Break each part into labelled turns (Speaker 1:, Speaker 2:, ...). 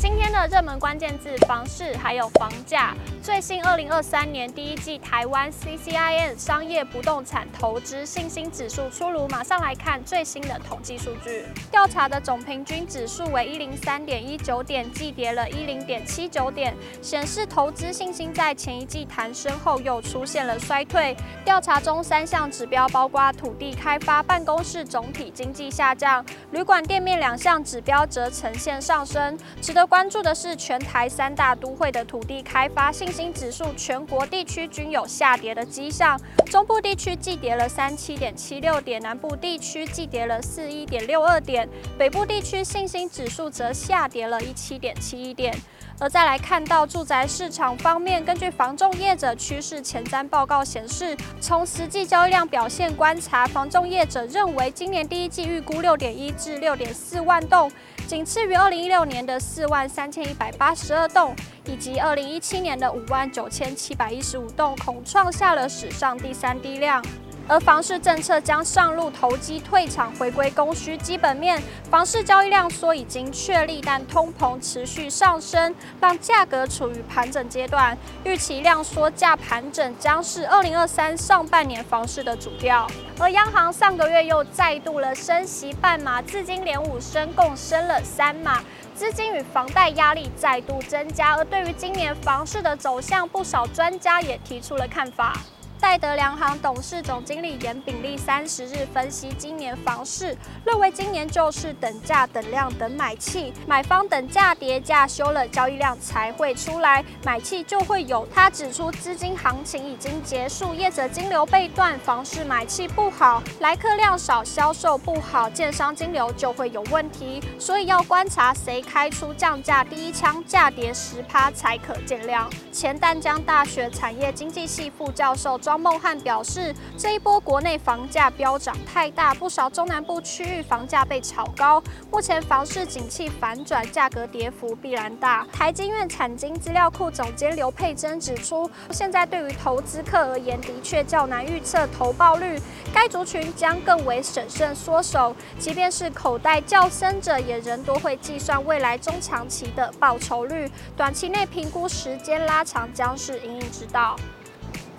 Speaker 1: 今天的热门关键字：房市，还有房价。最新二零二三年第一季台湾 CCIN 商业不动产投资信心指数出炉，马上来看最新的统计数据。调查的总平均指数为一零三点一九点，季跌了一零点七九点，显示投资信心在前一季弹升后又出现了衰退。调查中三项指标包括土地开发、办公室总体经济下降，旅馆店面两项指标则呈现上升。值得关注的是，全台三大都会的土地开发信心指数，全国地区均有下跌的迹象。中部地区季跌了三七点七六点，南部地区季跌了四一点六二点，北部地区信心指数则下跌了一七点七一点。而再来看到住宅市场方面，根据房仲业者趋势前瞻报告显示，从实际交易量表现观察，房仲业者认为今年第一季预估六点一至六点四万栋。仅次于二零一六年的四万三千一百八十二栋，以及二零一七年的五万九千七百一十五栋，恐创下了史上第三低量。而房市政策将上路，投机退场，回归供需基本面。房市交易量缩已经确立，但通膨持续上升，让价格处于盘整阶段。预期量缩价盘整将是二零二三上半年房市的主调。而央行上个月又再度了升息半码，至今连五升，共升了三码，资金与房贷压力再度增加。而对于今年房市的走向，不少专家也提出了看法。戴德梁行董事总经理严炳立三十日分析今年房市，认为今年就是等价等量等买气，买方等价跌价修了，交易量才会出来，买气就会有。他指出，资金行情已经结束，业者金流被断，房市买气不好，来客量少，销售不好，建商金流就会有问题，所以要观察谁开出降价第一枪，价跌十趴才可见量。前淡江大学产业经济系副教授。庄孟汉表示，这一波国内房价飙涨太大，不少中南部区域房价被炒高。目前房市景气反转，价格跌幅必然大。台经院产经资料库总监刘佩珍指出，现在对于投资客而言，的确较难预测投报率，该族群将更为审慎缩手。即便是口袋较深者，也仍多会计算未来中长期的报酬率，短期内评估时间拉长将是因应之道。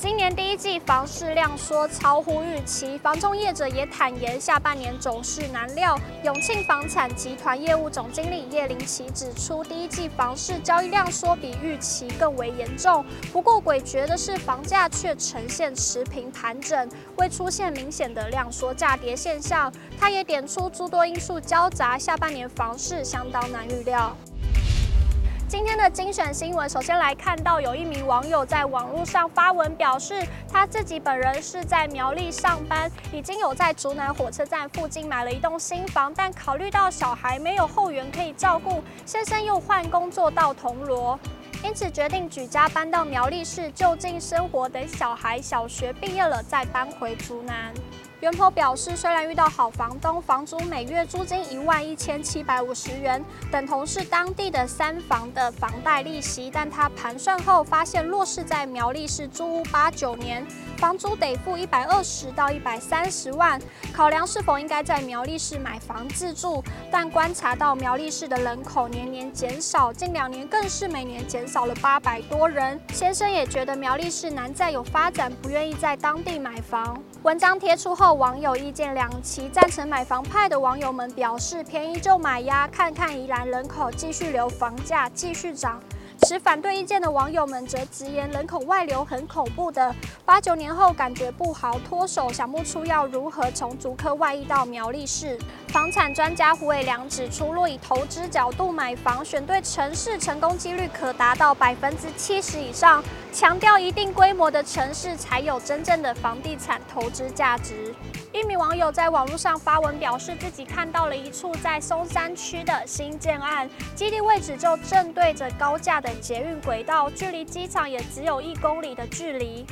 Speaker 1: 今年第一季房市量缩超乎预期，房中业者也坦言下半年走势难料。永庆房产集团业务总经理叶林奇指出，第一季房市交易量缩比预期更为严重。不过诡谲的是，房价却呈现持平盘整，未出现明显的量缩价跌现象。他也点出诸多因素交杂，下半年房市相当难预料。今天的精选新闻，首先来看到有一名网友在网络上发文表示，他自己本人是在苗栗上班，已经有在竹南火车站附近买了一栋新房，但考虑到小孩没有后援可以照顾，先生又换工作到铜锣，因此决定举家搬到苗栗市就近生活，等小孩小学毕业了再搬回竹南。原 PO 表示，虽然遇到好房东，房租每月租金一万一千七百五十元，等同是当地的三房的房贷利息，但他盘算后发现，若是在苗栗市租屋八九年，房租得付一百二十到一百三十万。考量是否应该在苗栗市买房自住，但观察到苗栗市的人口年年减少，近两年更是每年减少了八百多人。先生也觉得苗栗市难再有发展，不愿意在当地买房。文章贴出后，网友意见两极，赞成买房派的网友们表示便宜就买呀，看看宜兰人口继续流，房价继续涨。持反对意见的网友们则直言人口外流很恐怖的，八九年后感觉不好脱手，想不出要如何从竹科外溢到苗栗市。房产专家胡伟良指出，若以投资角度买房，选对城市成功几率可达到百分之七十以上。强调一定规模的城市才有真正的房地产投资价值。一名网友在网络上发文表示，自己看到了一处在松山区的新建案，基地位置就正对着高架的捷运轨道，距离机场也只有一公里的距离。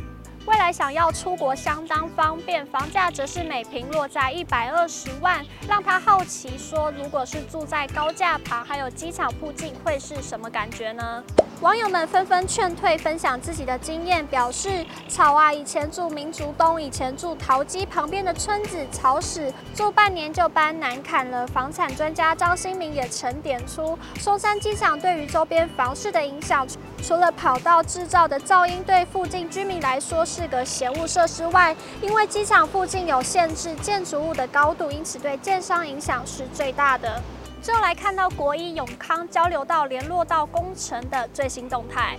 Speaker 1: 未来想要出国相当方便，房价则是每平落在一百二十万，让他好奇说，如果是住在高架旁，还有机场附近，会是什么感觉呢？网友们纷纷劝退，分享自己的经验，表示：吵啊，以前住民族东，以前住桃机旁边的村子，吵死，住半年就搬，难砍了。房产专家张新明也曾点出，松山机场对于周边房市的影响，除了跑道制造的噪音对附近居民来说是个嫌恶设施外，因为机场附近有限制建筑物的高度，因此对建商影响是最大的。最后来看到国一永康交流道联络道工程的最新动态。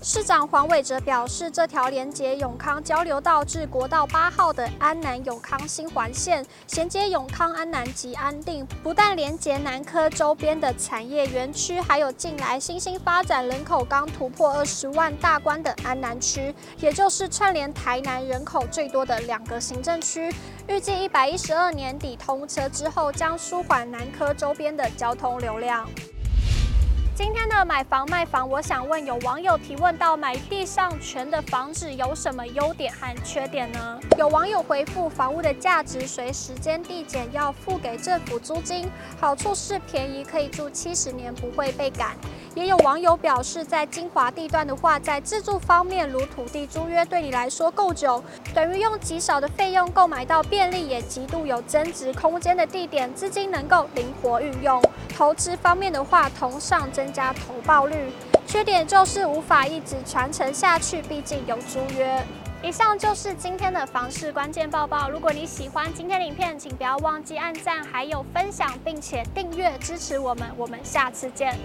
Speaker 1: 市长黄伟哲表示，这条连接永康交流道至国道八号的安南永康新环线，衔接永康、安南及安定，不但连接南科周边的产业园区，还有近来新兴发展、人口刚突破二十万大关的安南区，也就是串联台南人口最多的两个行政区。预计一百一十二年底通车之后，将舒缓南科周边的交通流量。今天的买房卖房，我想问有网友提问到买地上权的房子有什么优点和缺点呢？有网友回复，房屋的价值随时间递减，要付给政府租金，好处是便宜，可以住七十年不会被赶。也有网友表示，在精华地段的话，在自住方面，如土地租约对你来说够久，等于用极少的费用购买到便利也极度有增值空间的地点，资金能够灵活运用。投资方面的话，同上增增加投报率，缺点就是无法一直传承下去，毕竟有租约。以上就是今天的房市关键报报。如果你喜欢今天的影片，请不要忘记按赞，还有分享，并且订阅支持我们。我们下次见。